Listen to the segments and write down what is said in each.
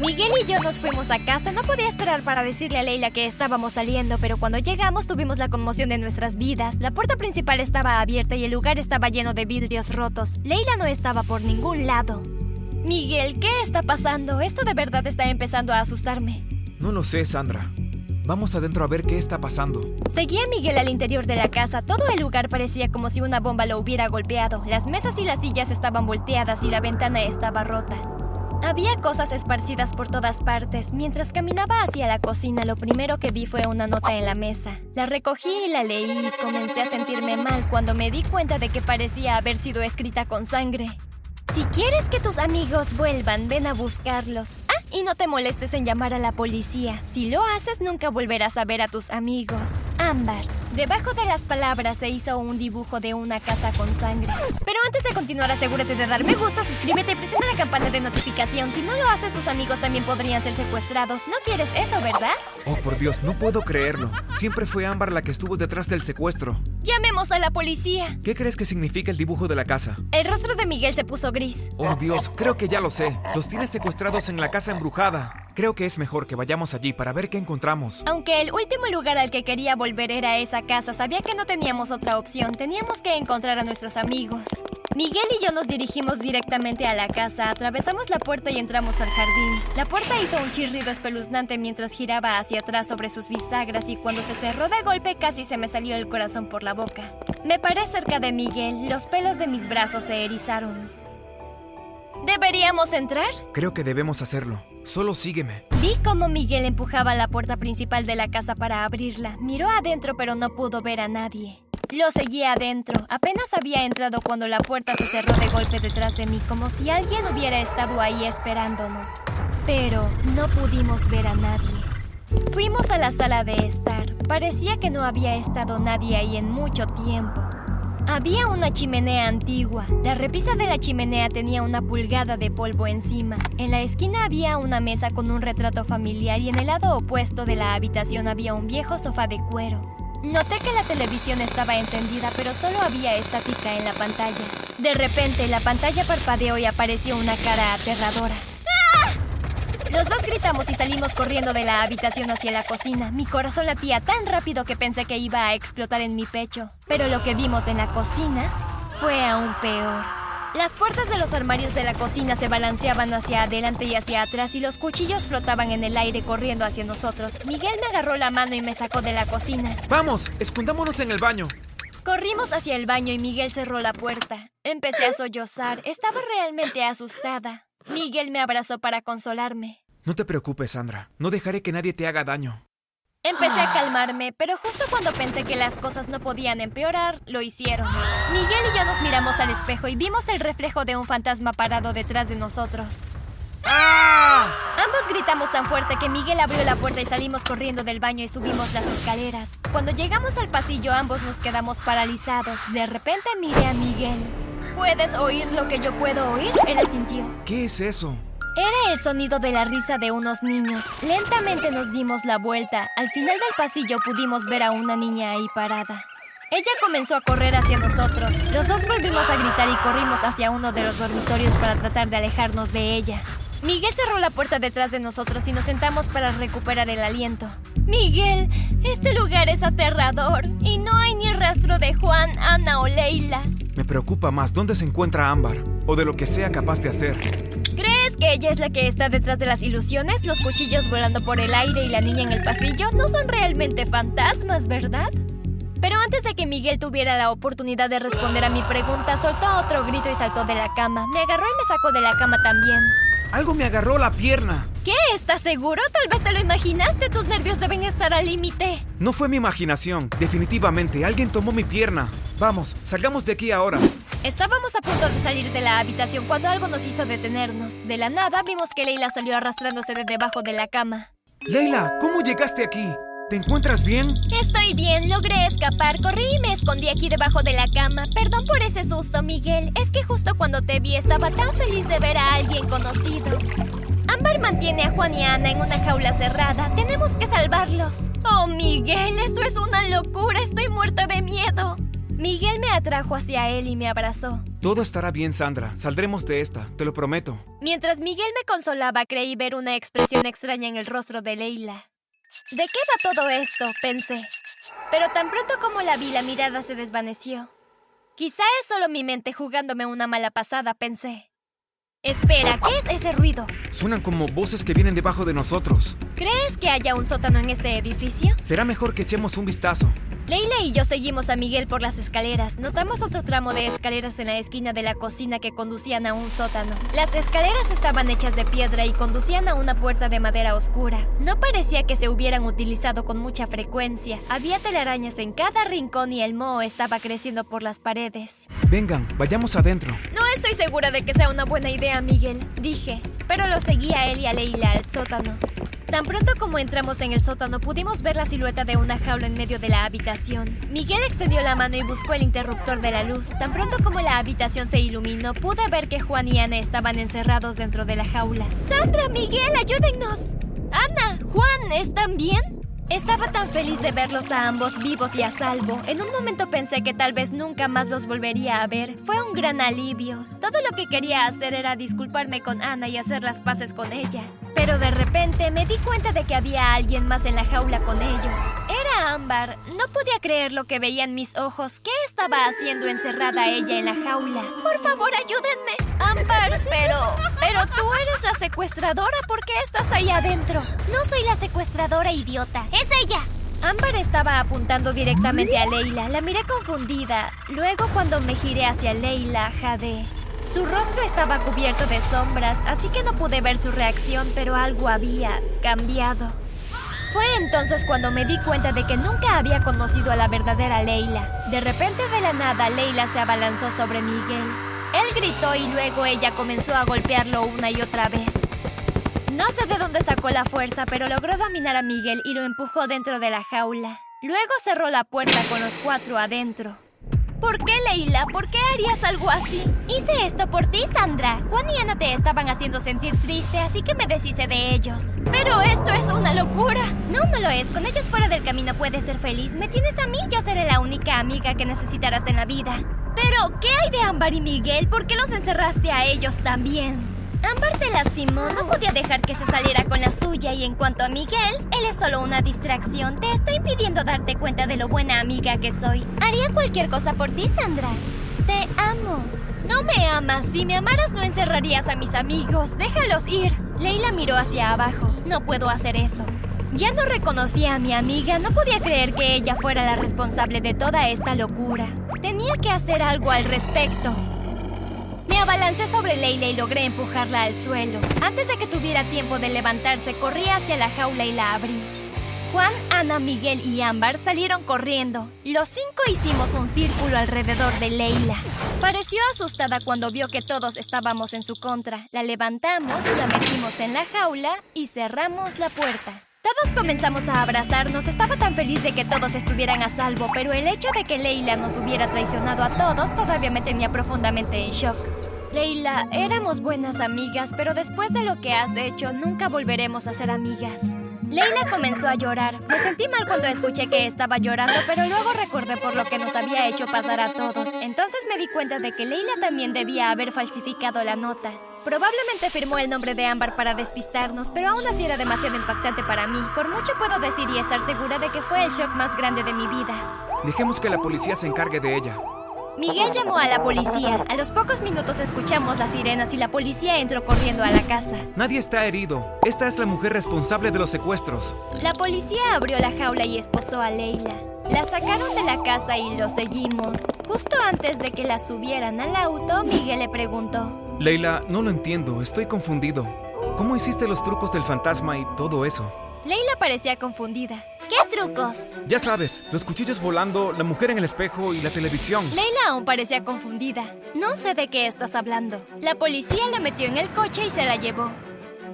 Miguel y yo nos fuimos a casa. No podía esperar para decirle a Leila que estábamos saliendo, pero cuando llegamos tuvimos la conmoción de nuestras vidas. La puerta principal estaba abierta y el lugar estaba lleno de vidrios rotos. Leila no estaba por ningún lado. Miguel, ¿qué está pasando? Esto de verdad está empezando a asustarme. No lo sé, Sandra. Vamos adentro a ver qué está pasando. Seguía Miguel al interior de la casa. Todo el lugar parecía como si una bomba lo hubiera golpeado. Las mesas y las sillas estaban volteadas y la ventana estaba rota. Había cosas esparcidas por todas partes. Mientras caminaba hacia la cocina, lo primero que vi fue una nota en la mesa. La recogí y la leí y comencé a sentirme mal cuando me di cuenta de que parecía haber sido escrita con sangre. Si quieres que tus amigos vuelvan, ven a buscarlos. Ah, y no te molestes en llamar a la policía. Si lo haces, nunca volverás a ver a tus amigos. Ámbar. Debajo de las palabras se hizo un dibujo de una casa con sangre. Pero antes de continuar, asegúrate de dar me gusta, suscríbete y presiona la campana de notificación. Si no lo haces, tus amigos también podrían ser secuestrados. No quieres eso, ¿verdad? Oh, por Dios, no puedo creerlo. Siempre fue Ámbar la que estuvo detrás del secuestro. Llamemos a la policía. ¿Qué crees que significa el dibujo de la casa? El rostro de Miguel se puso gris. Oh, Dios, creo que ya lo sé. Los tienes secuestrados en la casa embrujada. Creo que es mejor que vayamos allí para ver qué encontramos. Aunque el último lugar al que quería volver era esa casa, sabía que no teníamos otra opción. Teníamos que encontrar a nuestros amigos. Miguel y yo nos dirigimos directamente a la casa, atravesamos la puerta y entramos al jardín. La puerta hizo un chirrido espeluznante mientras giraba hacia atrás sobre sus bisagras y cuando se cerró de golpe casi se me salió el corazón por la boca. Me paré cerca de Miguel, los pelos de mis brazos se erizaron. ¿Deberíamos entrar? Creo que debemos hacerlo. Solo sígueme. Vi cómo Miguel empujaba la puerta principal de la casa para abrirla. Miró adentro pero no pudo ver a nadie. Lo seguía adentro. Apenas había entrado cuando la puerta se cerró de golpe detrás de mí, como si alguien hubiera estado ahí esperándonos. Pero no pudimos ver a nadie. Fuimos a la sala de estar. Parecía que no había estado nadie ahí en mucho tiempo. Había una chimenea antigua. La repisa de la chimenea tenía una pulgada de polvo encima. En la esquina había una mesa con un retrato familiar y en el lado opuesto de la habitación había un viejo sofá de cuero. Noté que la televisión estaba encendida, pero solo había estática en la pantalla. De repente, la pantalla parpadeó y apareció una cara aterradora. Los dos gritamos y salimos corriendo de la habitación hacia la cocina. Mi corazón latía tan rápido que pensé que iba a explotar en mi pecho. Pero lo que vimos en la cocina fue aún peor. Las puertas de los armarios de la cocina se balanceaban hacia adelante y hacia atrás y los cuchillos flotaban en el aire corriendo hacia nosotros. Miguel me agarró la mano y me sacó de la cocina. ¡Vamos! ¡Escondámonos en el baño! Corrimos hacia el baño y Miguel cerró la puerta. Empecé a sollozar. Estaba realmente asustada. Miguel me abrazó para consolarme. No te preocupes, Sandra. No dejaré que nadie te haga daño. Empecé a calmarme, pero justo cuando pensé que las cosas no podían empeorar, lo hicieron. Miguel y yo nos miramos al espejo y vimos el reflejo de un fantasma parado detrás de nosotros. Ambos gritamos tan fuerte que Miguel abrió la puerta y salimos corriendo del baño y subimos las escaleras. Cuando llegamos al pasillo ambos nos quedamos paralizados. De repente miré a Miguel. ¿Puedes oír lo que yo puedo oír? Él asintió. ¿Qué es eso? Era el sonido de la risa de unos niños. Lentamente nos dimos la vuelta. Al final del pasillo pudimos ver a una niña ahí parada. Ella comenzó a correr hacia nosotros. Los dos volvimos a gritar y corrimos hacia uno de los dormitorios para tratar de alejarnos de ella. Miguel cerró la puerta detrás de nosotros y nos sentamos para recuperar el aliento. Miguel, este lugar es aterrador y no hay ni rastro de Juan, Ana o Leila. Me preocupa más dónde se encuentra Ámbar o de lo que sea capaz de hacer. ¿Crees que ella es la que está detrás de las ilusiones? Los cuchillos volando por el aire y la niña en el pasillo no son realmente fantasmas, ¿verdad? Pero antes de que Miguel tuviera la oportunidad de responder a mi pregunta, soltó otro grito y saltó de la cama. Me agarró y me sacó de la cama también. Algo me agarró la pierna. ¿Qué? ¿Estás seguro? Tal vez te lo imaginaste. Tus nervios deben estar al límite. No fue mi imaginación. Definitivamente, alguien tomó mi pierna. Vamos, salgamos de aquí ahora. Estábamos a punto de salir de la habitación cuando algo nos hizo detenernos. De la nada vimos que Leila salió arrastrándose de debajo de la cama. Leila, ¿cómo llegaste aquí? ¿Te encuentras bien? Estoy bien, logré escapar. Corrí y me escondí aquí debajo de la cama. Perdón por ese susto, Miguel. Es que justo cuando te vi estaba tan feliz de ver a alguien conocido. Ámbar mantiene a Juan y a Ana en una jaula cerrada. Tenemos que salvarlos. Oh, Miguel, esto es una locura. Estoy muerta de miedo. Miguel me atrajo hacia él y me abrazó. Todo estará bien, Sandra. Saldremos de esta, te lo prometo. Mientras Miguel me consolaba, creí ver una expresión extraña en el rostro de Leila. ¿De qué va todo esto? pensé. Pero tan pronto como la vi, la mirada se desvaneció. Quizá es solo mi mente jugándome una mala pasada, pensé. Espera, ¿qué es ese ruido? Suenan como voces que vienen debajo de nosotros. ¿Crees que haya un sótano en este edificio? Será mejor que echemos un vistazo. Leila y yo seguimos a Miguel por las escaleras. Notamos otro tramo de escaleras en la esquina de la cocina que conducían a un sótano. Las escaleras estaban hechas de piedra y conducían a una puerta de madera oscura. No parecía que se hubieran utilizado con mucha frecuencia. Había telarañas en cada rincón y el moho estaba creciendo por las paredes. Vengan, vayamos adentro. No estoy segura de que sea una buena idea, Miguel, dije, pero lo seguía a él y a Leila al sótano. Tan pronto como entramos en el sótano pudimos ver la silueta de una jaula en medio de la habitación. Miguel extendió la mano y buscó el interruptor de la luz. Tan pronto como la habitación se iluminó, pude ver que Juan y Ana estaban encerrados dentro de la jaula. Sandra, Miguel, ayúdennos. Ana, Juan, ¿están bien? Estaba tan feliz de verlos a ambos vivos y a salvo. En un momento pensé que tal vez nunca más los volvería a ver. Fue un gran alivio. Todo lo que quería hacer era disculparme con Ana y hacer las paces con ella. Pero de repente me di cuenta de que había alguien más en la jaula con ellos. Era Ámbar. No podía creer lo que veía en mis ojos. ¿Qué estaba haciendo encerrada ella en la jaula? Por favor, ayúdenme. Ámbar, pero... Pero tú eres la secuestradora. ¿Por qué estás ahí adentro? No soy la secuestradora, idiota. ¡Es ella! Ámbar estaba apuntando directamente a Leila. La miré confundida. Luego, cuando me giré hacia Leila, jadé. Su rostro estaba cubierto de sombras, así que no pude ver su reacción, pero algo había cambiado. Fue entonces cuando me di cuenta de que nunca había conocido a la verdadera Leila. De repente de la nada, Leila se abalanzó sobre Miguel. Él gritó y luego ella comenzó a golpearlo una y otra vez. No sé de dónde sacó la fuerza, pero logró dominar a Miguel y lo empujó dentro de la jaula. Luego cerró la puerta con los cuatro adentro. ¿Por qué, Leila? ¿Por qué harías algo así? Hice esto por ti, Sandra. Juan y Ana te estaban haciendo sentir triste, así que me deshice de ellos. Pero esto es una locura. No, no lo es. Con ellos fuera del camino puedes ser feliz. Me tienes a mí, yo seré la única amiga que necesitarás en la vida. Pero, ¿qué hay de Ámbar y Miguel? ¿Por qué los encerraste a ellos también? Ámbar te lastimó, no podía dejar que se saliera con la suya y en cuanto a Miguel, él es solo una distracción, te está impidiendo darte cuenta de lo buena amiga que soy. Haría cualquier cosa por ti, Sandra. Te amo. No me amas, si me amaras no encerrarías a mis amigos, déjalos ir. Leila miró hacia abajo, no puedo hacer eso. Ya no reconocía a mi amiga, no podía creer que ella fuera la responsable de toda esta locura. Tenía que hacer algo al respecto. Me abalancé sobre Leila y logré empujarla al suelo. Antes de que tuviera tiempo de levantarse, corrí hacia la jaula y la abrí. Juan, Ana, Miguel y Ámbar salieron corriendo. Los cinco hicimos un círculo alrededor de Leila. Pareció asustada cuando vio que todos estábamos en su contra. La levantamos, la metimos en la jaula y cerramos la puerta. Todos comenzamos a abrazarnos. Estaba tan feliz de que todos estuvieran a salvo, pero el hecho de que Leila nos hubiera traicionado a todos todavía me tenía profundamente en shock. Leila, éramos buenas amigas, pero después de lo que has hecho, nunca volveremos a ser amigas. Leila comenzó a llorar. Me sentí mal cuando escuché que estaba llorando, pero luego recordé por lo que nos había hecho pasar a todos. Entonces me di cuenta de que Leila también debía haber falsificado la nota. Probablemente firmó el nombre de Ámbar para despistarnos, pero aún así era demasiado impactante para mí. Por mucho puedo decir y estar segura de que fue el shock más grande de mi vida. Dejemos que la policía se encargue de ella. Miguel llamó a la policía. A los pocos minutos escuchamos las sirenas y la policía entró corriendo a la casa. Nadie está herido. Esta es la mujer responsable de los secuestros. La policía abrió la jaula y esposó a Leila. La sacaron de la casa y lo seguimos. Justo antes de que la subieran al auto, Miguel le preguntó. Leila, no lo entiendo. Estoy confundido. ¿Cómo hiciste los trucos del fantasma y todo eso? Leila parecía confundida. ¿Qué trucos? Ya sabes, los cuchillos volando, la mujer en el espejo y la televisión. Leila aún parecía confundida. No sé de qué estás hablando. La policía la metió en el coche y se la llevó.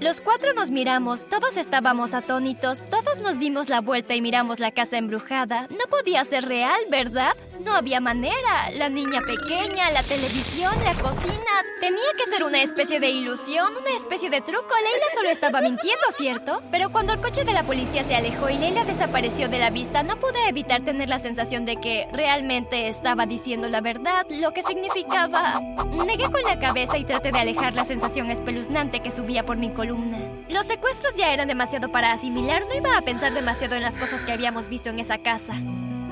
Los cuatro nos miramos, todos estábamos atónitos, todos nos dimos la vuelta y miramos la casa embrujada. No podía ser real, ¿verdad? No había manera. La niña pequeña, la televisión, la cocina. Tenía que ser una especie de ilusión, una especie de truco. Leila solo estaba mintiendo, ¿cierto? Pero cuando el coche de la policía se alejó y Leila desapareció de la vista, no pude evitar tener la sensación de que realmente estaba diciendo la verdad, lo que significaba... Negué con la cabeza y traté de alejar la sensación espeluznante que subía por mi columna. Los secuestros ya eran demasiado para asimilar, no iba a pensar demasiado en las cosas que habíamos visto en esa casa.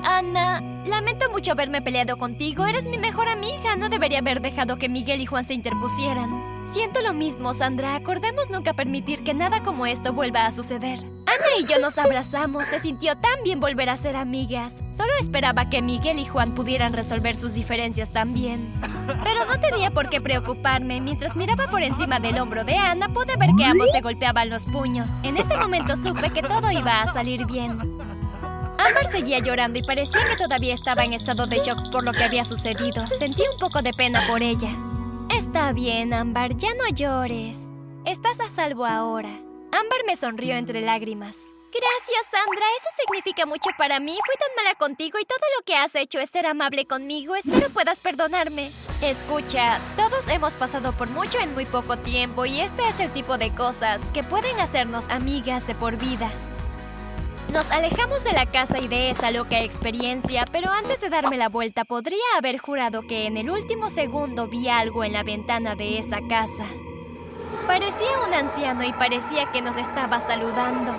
Ana, lamento mucho haberme peleado contigo. Eres mi mejor amiga. No debería haber dejado que Miguel y Juan se interpusieran. Siento lo mismo, Sandra. Acordemos nunca permitir que nada como esto vuelva a suceder. Ana y yo nos abrazamos. Se sintió tan bien volver a ser amigas. Solo esperaba que Miguel y Juan pudieran resolver sus diferencias también. Pero no tenía por qué preocuparme. Mientras miraba por encima del hombro de Ana, pude ver que ambos se golpeaban los puños. En ese momento supe que todo iba a salir bien. Amber seguía llorando y parecía que todavía estaba en estado de shock por lo que había sucedido. Sentí un poco de pena por ella. Está bien, Amber, ya no llores. Estás a salvo ahora. Amber me sonrió entre lágrimas. Gracias, Sandra. Eso significa mucho para mí. Fui tan mala contigo y todo lo que has hecho es ser amable conmigo. Espero puedas perdonarme. Escucha, todos hemos pasado por mucho en muy poco tiempo y este es el tipo de cosas que pueden hacernos amigas de por vida. Nos alejamos de la casa y de esa loca experiencia, pero antes de darme la vuelta podría haber jurado que en el último segundo vi algo en la ventana de esa casa. Parecía un anciano y parecía que nos estaba saludando.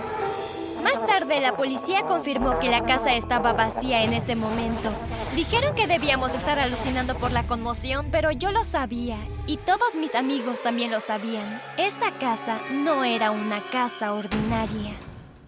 Más tarde la policía confirmó que la casa estaba vacía en ese momento. Dijeron que debíamos estar alucinando por la conmoción, pero yo lo sabía y todos mis amigos también lo sabían. Esa casa no era una casa ordinaria.